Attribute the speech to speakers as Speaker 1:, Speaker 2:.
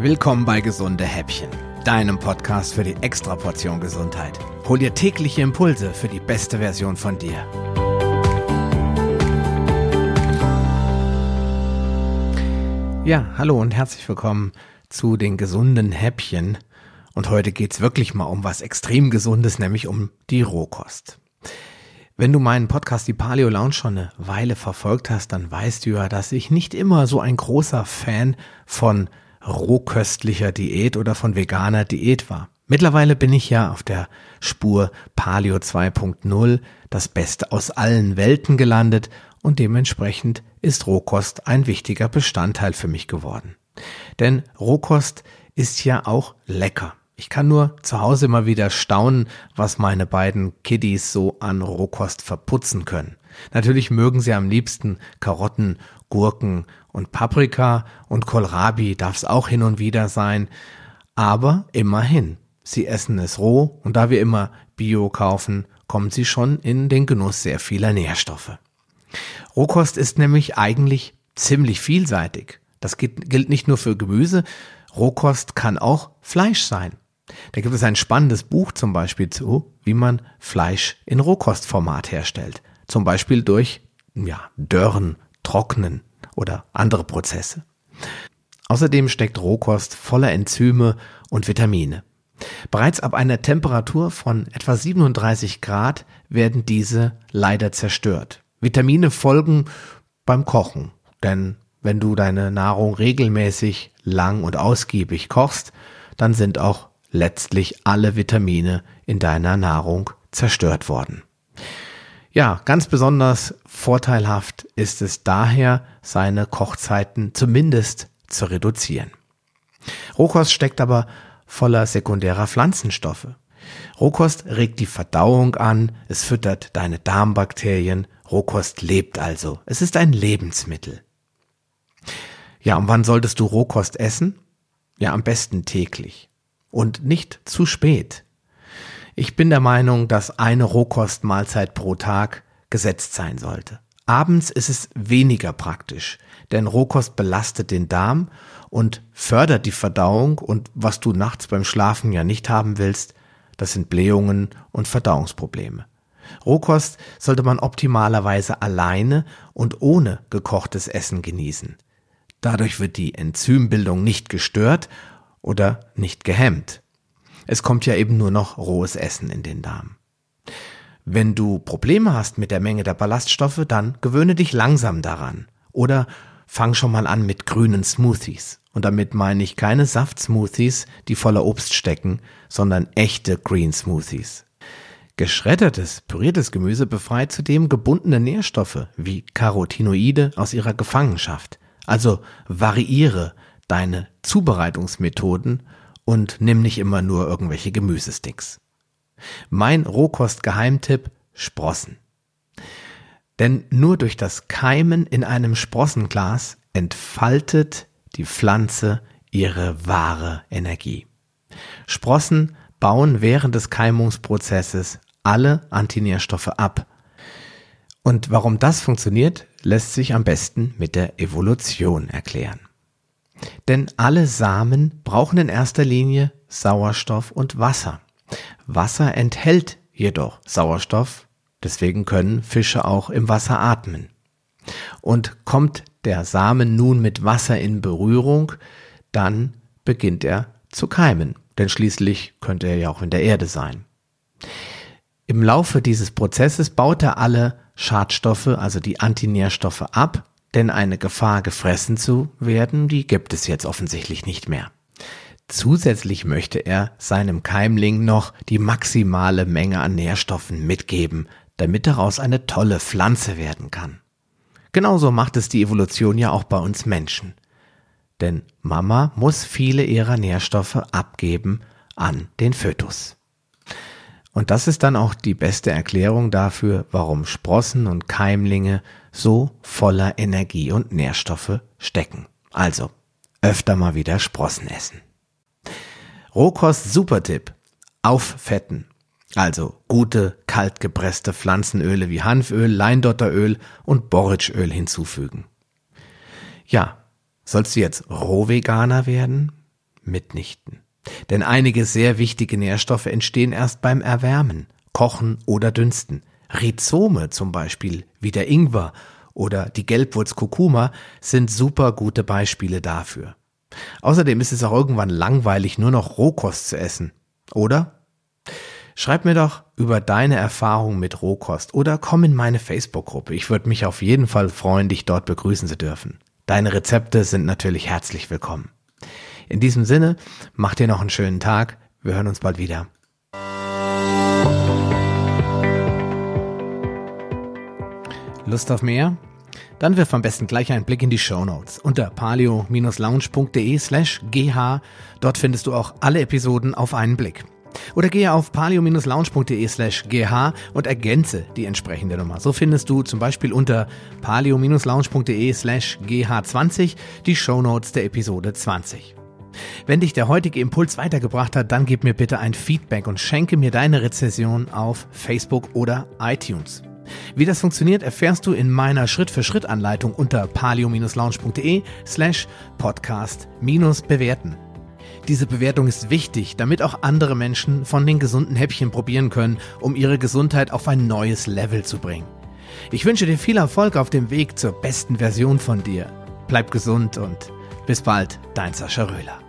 Speaker 1: Willkommen bei Gesunde Häppchen, deinem Podcast für die Extraportion Gesundheit. Hol dir tägliche Impulse für die beste Version von dir. Ja, hallo und herzlich willkommen zu den gesunden Häppchen. Und heute geht's wirklich mal um was extrem Gesundes, nämlich um die Rohkost. Wenn du meinen Podcast Die Paleo Lounge schon eine Weile verfolgt hast, dann weißt du ja, dass ich nicht immer so ein großer Fan von rohköstlicher Diät oder von veganer Diät war. Mittlerweile bin ich ja auf der Spur Paleo 2.0, das Beste aus allen Welten gelandet und dementsprechend ist Rohkost ein wichtiger Bestandteil für mich geworden. Denn Rohkost ist ja auch lecker. Ich kann nur zu Hause immer wieder staunen, was meine beiden Kiddies so an Rohkost verputzen können. Natürlich mögen sie am liebsten Karotten, Gurken und Paprika und Kohlrabi darf es auch hin und wieder sein, aber immerhin. Sie essen es roh und da wir immer Bio kaufen, kommen sie schon in den Genuss sehr vieler Nährstoffe. Rohkost ist nämlich eigentlich ziemlich vielseitig. Das gilt nicht nur für Gemüse, Rohkost kann auch Fleisch sein. Da gibt es ein spannendes Buch zum Beispiel zu, wie man Fleisch in Rohkostformat herstellt. Zum Beispiel durch ja, Dörren, Trocknen oder andere Prozesse. Außerdem steckt Rohkost voller Enzyme und Vitamine. Bereits ab einer Temperatur von etwa 37 Grad werden diese leider zerstört. Vitamine folgen beim Kochen, denn wenn du deine Nahrung regelmäßig, lang und ausgiebig kochst, dann sind auch letztlich alle Vitamine in deiner Nahrung zerstört worden. Ja, ganz besonders vorteilhaft ist es daher, seine Kochzeiten zumindest zu reduzieren. Rohkost steckt aber voller sekundärer Pflanzenstoffe. Rohkost regt die Verdauung an, es füttert deine Darmbakterien, Rohkost lebt also. Es ist ein Lebensmittel. Ja, und wann solltest du Rohkost essen? Ja, am besten täglich. Und nicht zu spät. Ich bin der Meinung, dass eine Rohkostmahlzeit pro Tag gesetzt sein sollte. Abends ist es weniger praktisch, denn Rohkost belastet den Darm und fördert die Verdauung und was du nachts beim Schlafen ja nicht haben willst, das sind Blähungen und Verdauungsprobleme. Rohkost sollte man optimalerweise alleine und ohne gekochtes Essen genießen. Dadurch wird die Enzymbildung nicht gestört oder nicht gehemmt. Es kommt ja eben nur noch rohes Essen in den Darm. Wenn du Probleme hast mit der Menge der Ballaststoffe, dann gewöhne dich langsam daran. Oder fang schon mal an mit grünen Smoothies. Und damit meine ich keine Saftsmoothies, die voller Obst stecken, sondern echte Green Smoothies. Geschreddertes, püriertes Gemüse befreit zudem gebundene Nährstoffe wie Carotinoide aus ihrer Gefangenschaft. Also variiere deine Zubereitungsmethoden und nimm nicht immer nur irgendwelche Gemüsesticks. Mein Rohkost-Geheimtipp Sprossen. Denn nur durch das Keimen in einem Sprossenglas entfaltet die Pflanze ihre wahre Energie. Sprossen bauen während des Keimungsprozesses alle Antinährstoffe ab. Und warum das funktioniert, lässt sich am besten mit der Evolution erklären. Denn alle Samen brauchen in erster Linie Sauerstoff und Wasser. Wasser enthält jedoch Sauerstoff, deswegen können Fische auch im Wasser atmen. Und kommt der Samen nun mit Wasser in Berührung, dann beginnt er zu keimen, denn schließlich könnte er ja auch in der Erde sein. Im Laufe dieses Prozesses baut er alle Schadstoffe, also die Antinährstoffe ab denn eine Gefahr, gefressen zu werden, die gibt es jetzt offensichtlich nicht mehr. Zusätzlich möchte er seinem Keimling noch die maximale Menge an Nährstoffen mitgeben, damit daraus eine tolle Pflanze werden kann. Genauso macht es die Evolution ja auch bei uns Menschen. Denn Mama muss viele ihrer Nährstoffe abgeben an den Fötus. Und das ist dann auch die beste Erklärung dafür, warum Sprossen und Keimlinge so voller Energie und Nährstoffe stecken. Also, öfter mal wieder Sprossen essen. Rohkost Supertipp. Auffetten. Also gute, kaltgepresste Pflanzenöle wie Hanföl, Leindotteröl und Borretschöl hinzufügen. Ja, sollst du jetzt Rohveganer werden? Mitnichten. Denn einige sehr wichtige Nährstoffe entstehen erst beim Erwärmen, Kochen oder Dünsten. Rhizome zum Beispiel, wie der Ingwer oder die Gelbwurz Kurkuma, sind super gute Beispiele dafür. Außerdem ist es auch irgendwann langweilig, nur noch Rohkost zu essen. Oder? Schreib mir doch über deine Erfahrungen mit Rohkost oder komm in meine Facebook-Gruppe. Ich würde mich auf jeden Fall freuen, dich dort begrüßen zu dürfen. Deine Rezepte sind natürlich herzlich willkommen. In diesem Sinne, mach dir noch einen schönen Tag. Wir hören uns bald wieder. Lust auf mehr? Dann wirf am besten gleich einen Blick in die Show Notes unter palio-lounge.de slash gh. Dort findest du auch alle Episoden auf einen Blick. Oder gehe auf palio-lounge.de slash gh und ergänze die entsprechende Nummer. So findest du zum Beispiel unter palio-lounge.de slash gh20 die Show Notes der Episode 20. Wenn dich der heutige Impuls weitergebracht hat, dann gib mir bitte ein Feedback und schenke mir deine Rezession auf Facebook oder iTunes. Wie das funktioniert, erfährst du in meiner Schritt-für-Schritt-Anleitung unter palio-lounge.de slash podcast-bewerten. Diese Bewertung ist wichtig, damit auch andere Menschen von den gesunden Häppchen probieren können, um ihre Gesundheit auf ein neues Level zu bringen. Ich wünsche dir viel Erfolg auf dem Weg zur besten Version von dir. Bleib gesund und bis bald, dein Sascha Röhler.